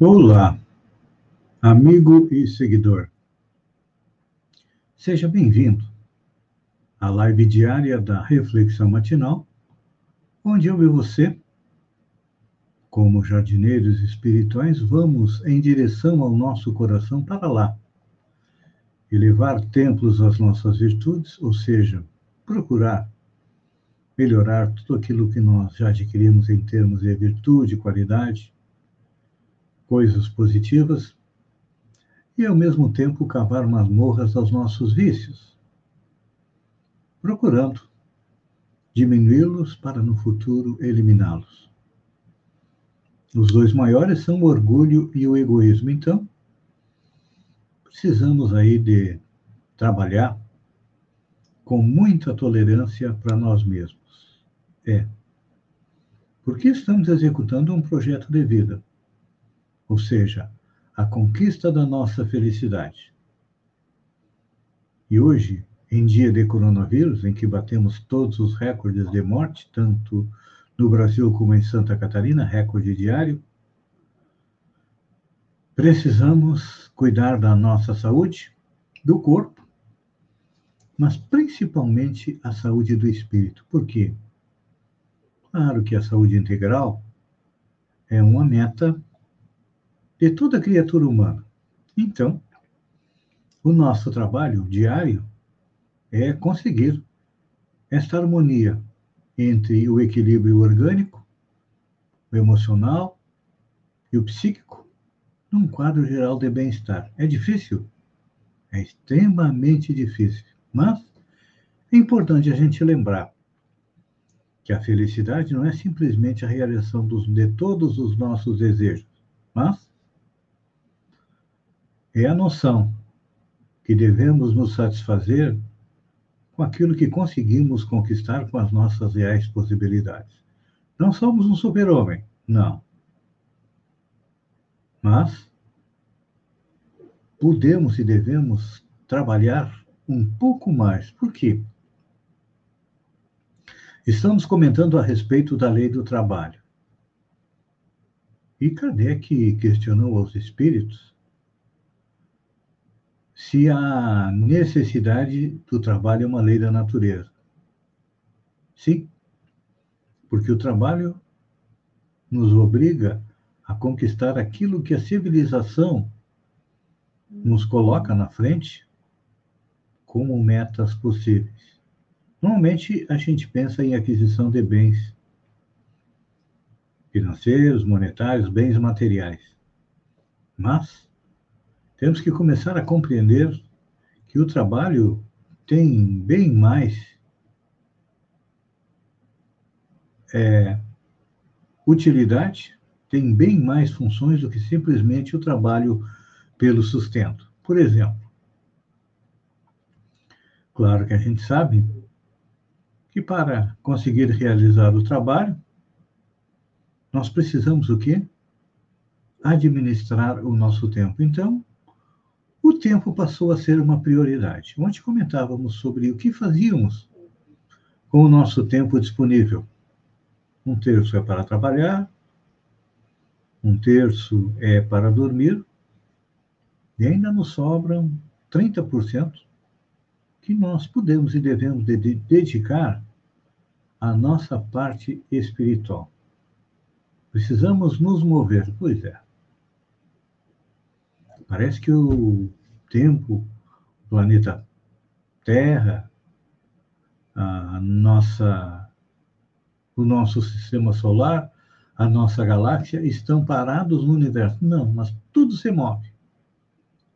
Olá, amigo e seguidor. Seja bem-vindo à live diária da Reflexão Matinal, onde eu e você, como jardineiros espirituais, vamos em direção ao nosso coração para lá, elevar templos às nossas virtudes, ou seja, procurar melhorar tudo aquilo que nós já adquirimos em termos de virtude, qualidade, coisas positivas e, ao mesmo tempo, cavar masmorras aos nossos vícios, procurando diminuí-los para no futuro eliminá-los. Os dois maiores são o orgulho e o egoísmo. Então, precisamos aí de trabalhar com muita tolerância para nós mesmos. É. Porque estamos executando um projeto de vida ou seja, a conquista da nossa felicidade. E hoje, em dia de coronavírus, em que batemos todos os recordes de morte, tanto no Brasil como em Santa Catarina, recorde diário, precisamos cuidar da nossa saúde, do corpo, mas principalmente a saúde do espírito. Por quê? Claro que a saúde integral é uma meta de toda criatura humana. Então, o nosso trabalho diário é conseguir esta harmonia entre o equilíbrio orgânico, o emocional e o psíquico num quadro geral de bem-estar. É difícil? É extremamente difícil. Mas é importante a gente lembrar que a felicidade não é simplesmente a realização dos, de todos os nossos desejos, mas é a noção que devemos nos satisfazer com aquilo que conseguimos conquistar com as nossas reais possibilidades. Não somos um super-homem, não. Mas podemos e devemos trabalhar um pouco mais. Por quê? Estamos comentando a respeito da lei do trabalho. E Kardec questionou aos espíritos se a necessidade do trabalho é uma lei da natureza. Sim, porque o trabalho nos obriga a conquistar aquilo que a civilização nos coloca na frente como metas possíveis. Normalmente a gente pensa em aquisição de bens financeiros, monetários, bens materiais. Mas temos que começar a compreender que o trabalho tem bem mais é, utilidade, tem bem mais funções do que simplesmente o trabalho pelo sustento. Por exemplo, claro que a gente sabe que para conseguir realizar o trabalho, nós precisamos o quê? Administrar o nosso tempo. Então, o tempo passou a ser uma prioridade. Ontem comentávamos sobre o que fazíamos com o nosso tempo disponível. Um terço é para trabalhar, um terço é para dormir, e ainda nos sobram 30% que nós podemos e devemos dedicar à nossa parte espiritual. Precisamos nos mover, pois é. Parece que o tempo, o planeta Terra, a nossa, o nosso sistema solar, a nossa galáxia estão parados no universo. Não, mas tudo se move.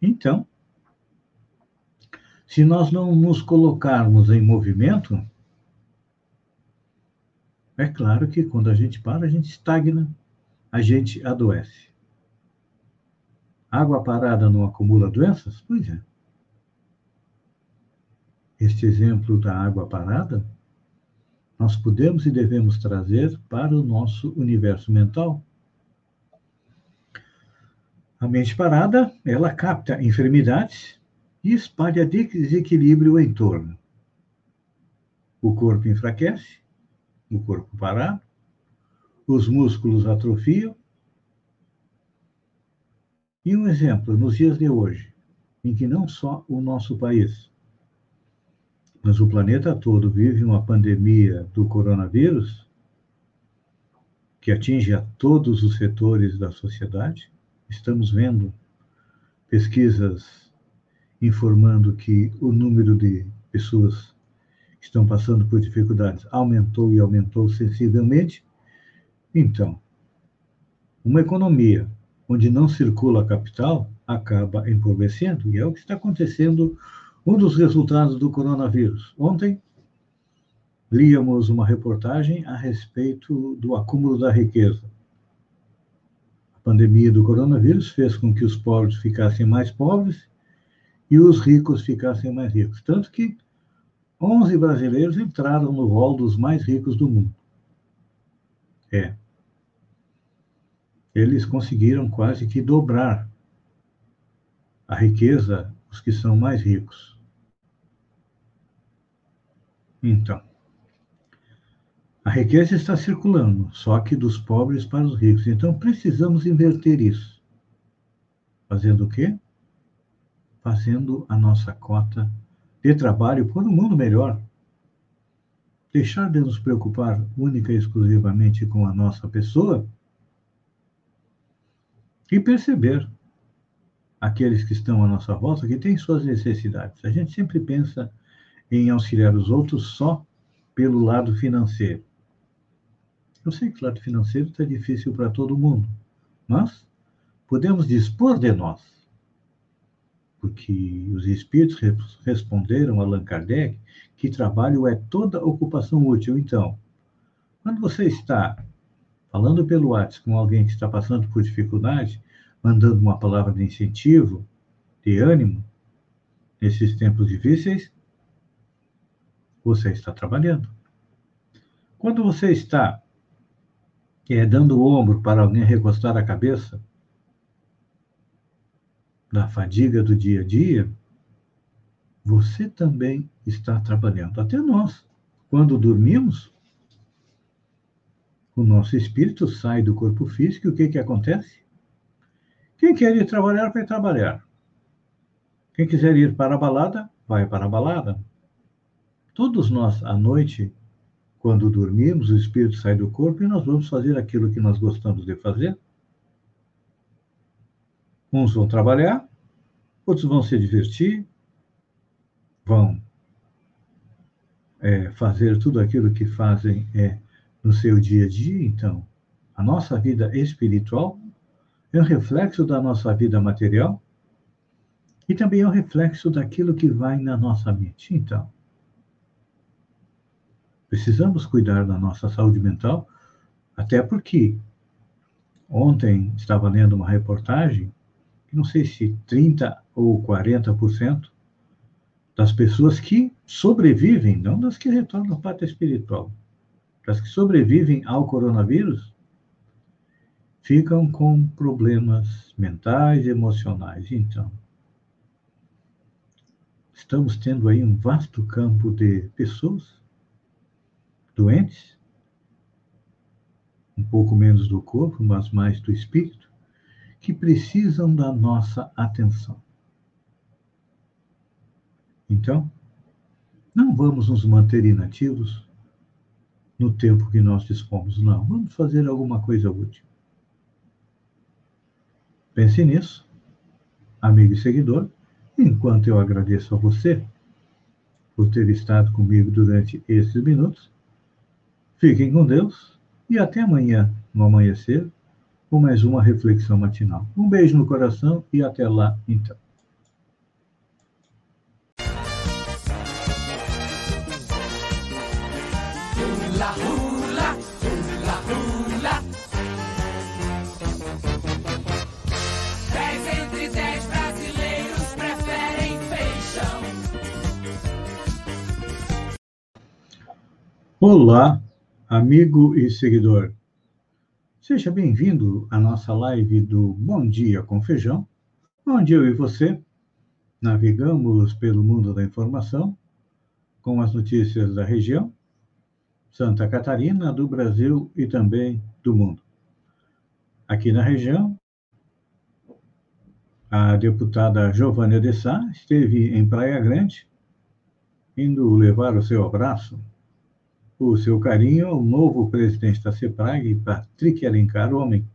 Então, se nós não nos colocarmos em movimento, é claro que quando a gente para, a gente estagna, a gente adoece. Água parada não acumula doenças? Pois é. Este exemplo da água parada, nós podemos e devemos trazer para o nosso universo mental. A mente parada, ela capta enfermidades e espalha desequilíbrio em torno. O corpo enfraquece, o corpo parado, os músculos atrofiam, E um exemplo, nos dias de hoje, em que não só o nosso país, mas o planeta todo vive uma pandemia do coronavírus, que atinge a todos os setores da sociedade. Estamos vendo pesquisas informando que o número de pessoas que estão passando por dificuldades aumentou e aumentou sensivelmente. Então, uma economia onde não circula capital acaba empobrecendo, e é o que está acontecendo. Um dos resultados do coronavírus. Ontem, líamos uma reportagem a respeito do acúmulo da riqueza. A pandemia do coronavírus fez com que os pobres ficassem mais pobres e os ricos ficassem mais ricos. Tanto que 11 brasileiros entraram no rol dos mais ricos do mundo. É. Eles conseguiram quase que dobrar a riqueza os que são mais ricos. Então, a riqueza está circulando, só que dos pobres para os ricos. Então, precisamos inverter isso. Fazendo o quê? Fazendo a nossa cota de trabalho por um mundo melhor. Deixar de nos preocupar única e exclusivamente com a nossa pessoa e perceber aqueles que estão à nossa volta que têm suas necessidades. A gente sempre pensa em auxiliar os outros só pelo lado financeiro. Eu sei que o lado financeiro está difícil para todo mundo, mas podemos dispor de nós. Porque os espíritos responderam a Allan Kardec que trabalho é toda ocupação útil. Então, quando você está falando pelo WhatsApp com alguém que está passando por dificuldade, mandando uma palavra de incentivo, de ânimo, nesses tempos difíceis, você está trabalhando. Quando você está é, dando o ombro para alguém recostar a cabeça, na fadiga do dia a dia, você também está trabalhando. Até nós, quando dormimos, o nosso espírito sai do corpo físico e o que, que acontece? Quem quer ir trabalhar, vai trabalhar. Quem quiser ir para a balada, vai para a balada. Todos nós, à noite, quando dormimos, o espírito sai do corpo e nós vamos fazer aquilo que nós gostamos de fazer. Uns vão trabalhar, outros vão se divertir, vão é, fazer tudo aquilo que fazem é, no seu dia a dia. Então, a nossa vida espiritual é um reflexo da nossa vida material e também é um reflexo daquilo que vai na nossa mente. Então, precisamos cuidar da nossa saúde mental, até porque ontem estava lendo uma reportagem que não sei se 30 ou 40% das pessoas que sobrevivem, não das que retornam à pátria espiritual, das que sobrevivem ao coronavírus, ficam com problemas mentais e emocionais. Então, estamos tendo aí um vasto campo de pessoas doentes, um pouco menos do corpo, mas mais do espírito, que precisam da nossa atenção. Então, não vamos nos manter inativos no tempo que nós dispomos, não. Vamos fazer alguma coisa útil. Pense nisso, amigo e seguidor, enquanto eu agradeço a você por ter estado comigo durante esses minutos. Fiquem com Deus e até amanhã, no amanhecer, com mais uma reflexão matinal. Um beijo no coração e até lá, então. Olá, amigo e seguidor. Seja bem-vindo à nossa live do Bom Dia com Feijão, onde eu e você navegamos pelo mundo da informação com as notícias da região, Santa Catarina, do Brasil e também do mundo. Aqui na região, a deputada Giovanna de Sá esteve em Praia Grande, indo levar o seu abraço, o seu carinho ao novo presidente da CEPRAG, Patrick Alencar Homem.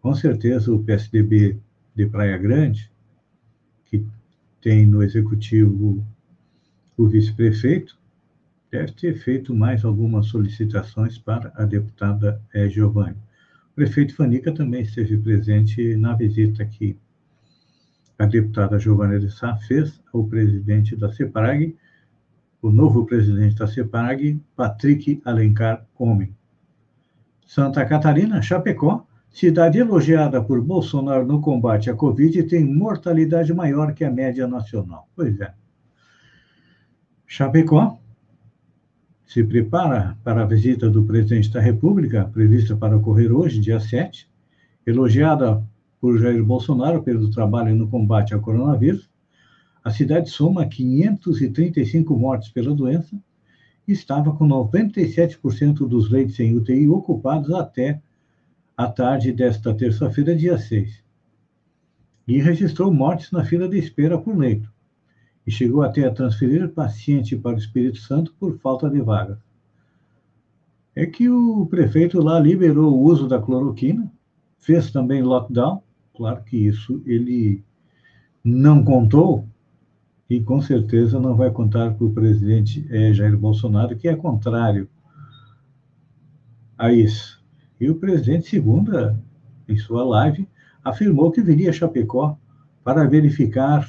Com certeza o PSDB de Praia Grande, que tem no executivo o vice-prefeito, deve ter feito mais algumas solicitações para a deputada eh, Giovanni. O prefeito Fanica também esteve presente na visita que a deputada Giovanna de Sá fez ao presidente da CEPRAG, o novo presidente da CEPRAG, Patrick Alencar Homem. Santa Catarina, Chapecó, cidade elogiada por Bolsonaro no combate à Covid, tem mortalidade maior que a média nacional. Pois é. Chapecó se prepara para a visita do presidente da República, prevista para ocorrer hoje, dia 7, elogiada por Jair Bolsonaro pelo trabalho no combate ao coronavírus. A cidade soma 535 mortes pela doença e estava com 97% dos leitos em UTI ocupados até a tarde desta terça-feira, dia 6. E registrou mortes na fila de espera por leito e chegou até a transferir paciente para o Espírito Santo por falta de vagas. É que o prefeito lá liberou o uso da cloroquina, fez também lockdown, claro que isso ele não contou e com certeza não vai contar para o presidente é, Jair Bolsonaro, que é contrário a isso. E o presidente, segunda, em sua live, afirmou que viria a Chapecó para verificar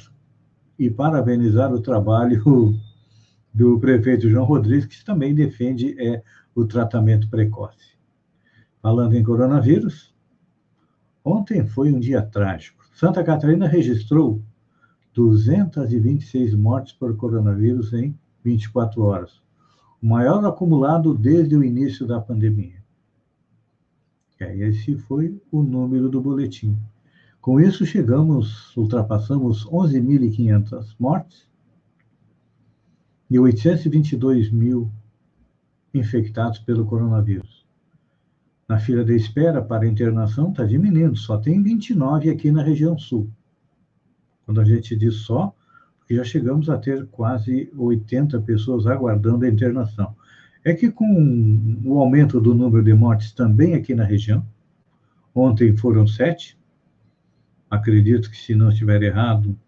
e parabenizar o trabalho do prefeito João Rodrigues, que também defende é, o tratamento precoce. Falando em coronavírus, ontem foi um dia trágico. Santa Catarina registrou 226 mortes por coronavírus em 24 horas, o maior acumulado desde o início da pandemia. esse foi o número do boletim. Com isso, chegamos, ultrapassamos 11.500 mortes e 822 mil infectados pelo coronavírus. Na fila de espera para internação está diminuindo, só tem 29 aqui na região sul. Quando a gente diz só, porque já chegamos a ter quase 80 pessoas aguardando a internação. É que com o aumento do número de mortes também aqui na região, ontem foram sete, acredito que, se não estiver errado,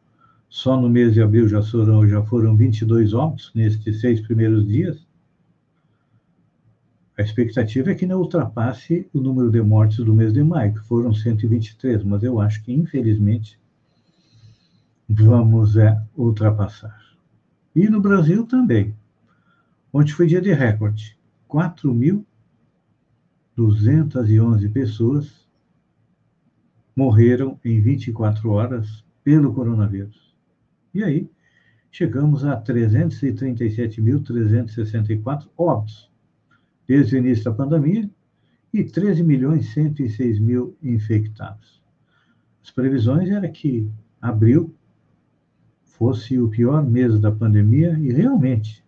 só no mês de abril já foram, já foram 22 óbitos nestes seis primeiros dias. A expectativa é que não ultrapasse o número de mortes do mês de maio, que foram 123, mas eu acho que, infelizmente, vamos é, ultrapassar. E no Brasil também. Ontem foi dia de recorde. 4.211 pessoas morreram em 24 horas pelo coronavírus. E aí, chegamos a 337.364 óbitos desde o início da pandemia e 13 milhões 106 mil infectados. As previsões eram que abril fosse o pior mês da pandemia e realmente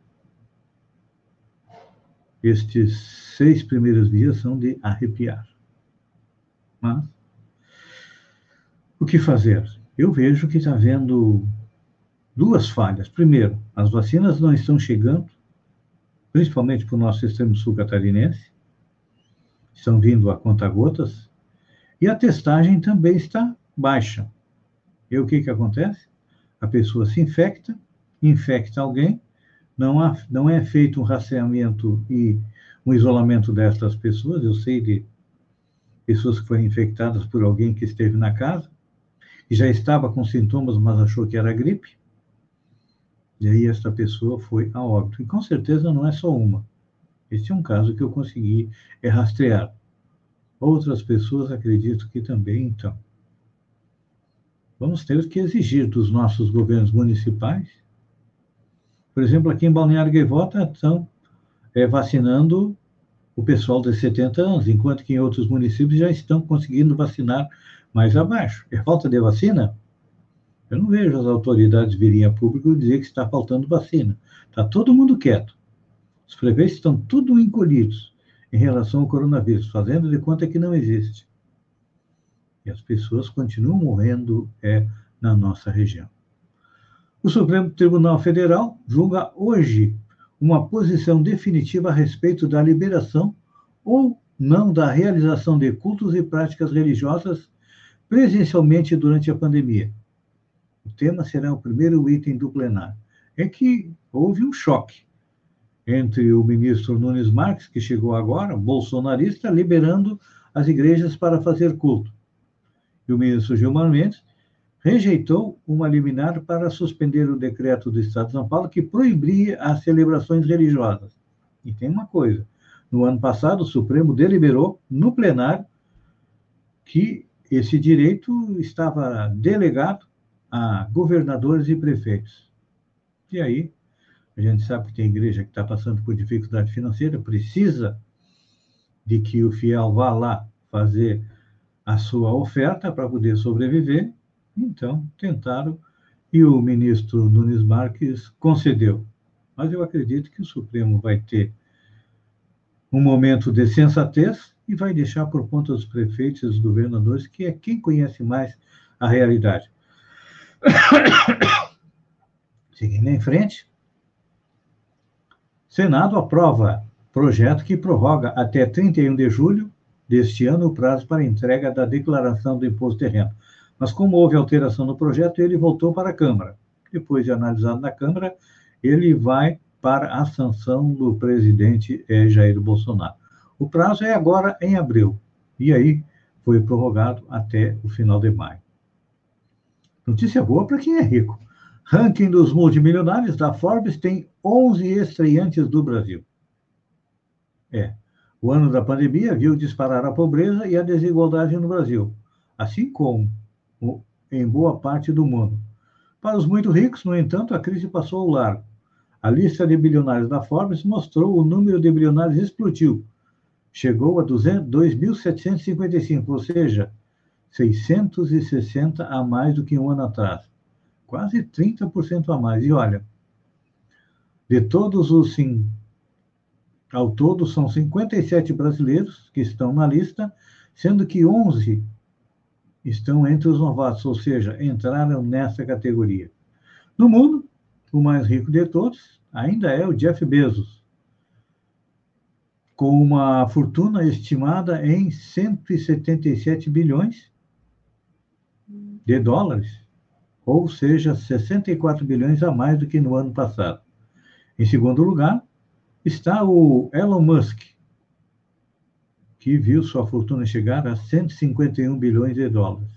estes seis primeiros dias são de arrepiar. Mas o que fazer? Eu vejo que está havendo duas falhas. Primeiro, as vacinas não estão chegando, principalmente para o nosso extremo sul catarinense, estão vindo a conta-gotas, e a testagem também está baixa. E o que, que acontece? A pessoa se infecta, infecta alguém, não, há, não é feito um rastreamento e um isolamento destas pessoas. Eu sei de pessoas que foram infectadas por alguém que esteve na casa, e já estava com sintomas, mas achou que era gripe. E aí esta pessoa foi a óbito. E com certeza não é só uma. Este é um caso que eu consegui rastrear. Outras pessoas acredito que também, então. Vamos ter que exigir dos nossos governos municipais. Por exemplo, aqui em Balneário Gaivota estão é, vacinando o pessoal de 70 anos, enquanto que em outros municípios já estão conseguindo vacinar mais abaixo. É falta de vacina? Eu não vejo as autoridades virem a público dizer que está faltando vacina. Está todo mundo quieto. Os prefeitos estão tudo encolhidos em relação ao coronavírus, fazendo de conta que não existe. As pessoas continuam morrendo é, na nossa região. O Supremo Tribunal Federal julga hoje uma posição definitiva a respeito da liberação ou não da realização de cultos e práticas religiosas presencialmente durante a pandemia. O tema será o primeiro item do plenário. É que houve um choque entre o ministro Nunes Marques, que chegou agora, bolsonarista, liberando as igrejas para fazer culto. E o ministro Gilmar Mendes rejeitou uma liminar para suspender o decreto do Estado de São Paulo que proibia as celebrações religiosas. E tem uma coisa: no ano passado, o Supremo deliberou no plenário que esse direito estava delegado a governadores e prefeitos. E aí, a gente sabe que tem igreja que está passando por dificuldade financeira, precisa de que o fiel vá lá fazer a sua oferta para poder sobreviver, então tentaram e o ministro Nunes Marques concedeu. Mas eu acredito que o Supremo vai ter um momento de sensatez e vai deixar por conta dos prefeitos e dos governadores, que é quem conhece mais a realidade. Seguindo em frente, Senado aprova projeto que prorroga até 31 de julho deste ano o prazo para entrega da declaração do imposto renda. Mas como houve alteração no projeto, ele voltou para a Câmara. Depois de analisado na Câmara, ele vai para a sanção do presidente eh, Jair Bolsonaro. O prazo é agora em abril, e aí foi prorrogado até o final de maio. Notícia boa para quem é rico. Ranking dos multimilionários da Forbes tem 11 estreantes do Brasil. É, o ano da pandemia viu disparar a pobreza e a desigualdade no Brasil, assim como em boa parte do mundo. Para os muito ricos, no entanto, a crise passou ao largo. A lista de bilionários da Forbes mostrou o número de bilionários explodiu. Chegou a 2.755, ou seja, 660 a mais do que um ano atrás. Quase 30% a mais. E olha, de todos os ao todo são 57 brasileiros que estão na lista, sendo que 11 estão entre os novatos, ou seja, entraram nessa categoria. No mundo, o mais rico de todos ainda é o Jeff Bezos, com uma fortuna estimada em 177 bilhões de dólares, ou seja, 64 bilhões a mais do que no ano passado. Em segundo lugar, está o Elon Musk, que viu sua fortuna chegar a 151 bilhões de dólares.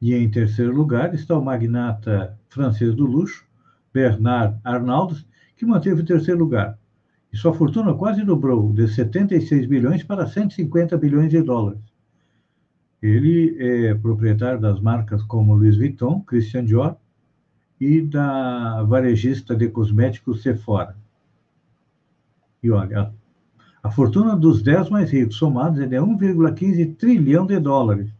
E em terceiro lugar está o magnata francês do luxo, Bernard Arnault, que manteve o terceiro lugar. E sua fortuna quase dobrou, de 76 bilhões para 150 bilhões de dólares. Ele é proprietário das marcas como Louis Vuitton, Christian Dior e da varejista de cosméticos Sephora. E olha, a fortuna dos 10 mais ricos somados é de 1,15 trilhão de dólares,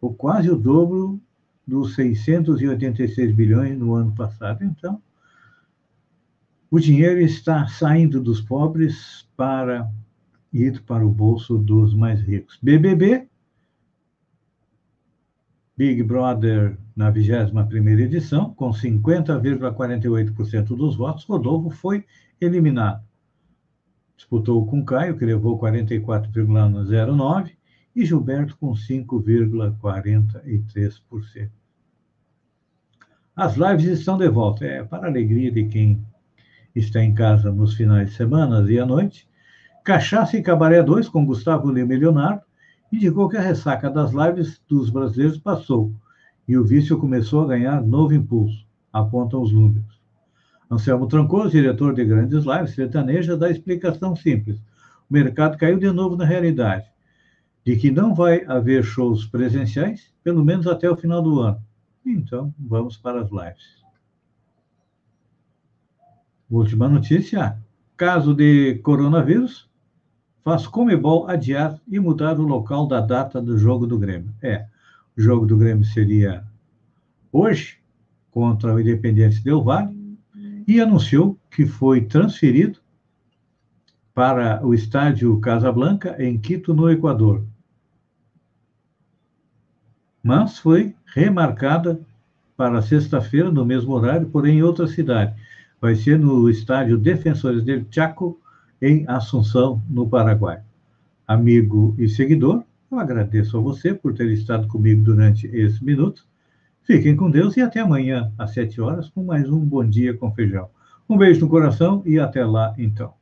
ou quase o dobro dos 686 bilhões no ano passado. Então, o dinheiro está saindo dos pobres para ir para o bolso dos mais ricos. BBB, Big Brother na 21ª edição, com 50,48% dos votos, Rodolfo foi eliminado. Disputou com Caio, que levou 44,09%, e Gilberto com 5,43%. As lives estão de volta. É para a alegria de quem está em casa nos finais de semana e à noite. Cachaça e Cabaré 2 com Gustavo Lima e Leonardo indicou que a ressaca das lives dos brasileiros passou e o vício começou a ganhar novo impulso, apontam os números. Anselmo Trancoso, diretor de grandes lives sertanejas, dá explicação simples. O mercado caiu de novo na realidade de que não vai haver shows presenciais, pelo menos até o final do ano. Então, vamos para as lives. Última notícia: caso de coronavírus, faz Comebol adiar e mudar o local da data do jogo do Grêmio. É, o jogo do Grêmio seria hoje, contra o Independente Del Valle, e anunciou que foi transferido para o estádio Casablanca, em Quito, no Equador. mas foi remarcada para sexta-feira, no mesmo horário, porém em outra cidade. Vai ser no estádio Defensores del Chaco, em Assunção, no Paraguai. Amigo e seguidor, eu agradeço a você por ter estado comigo durante esses minutos. Fiquem com Deus e até amanhã, às sete horas, com mais um Bom Dia com Feijão. Um beijo no coração e até lá, então.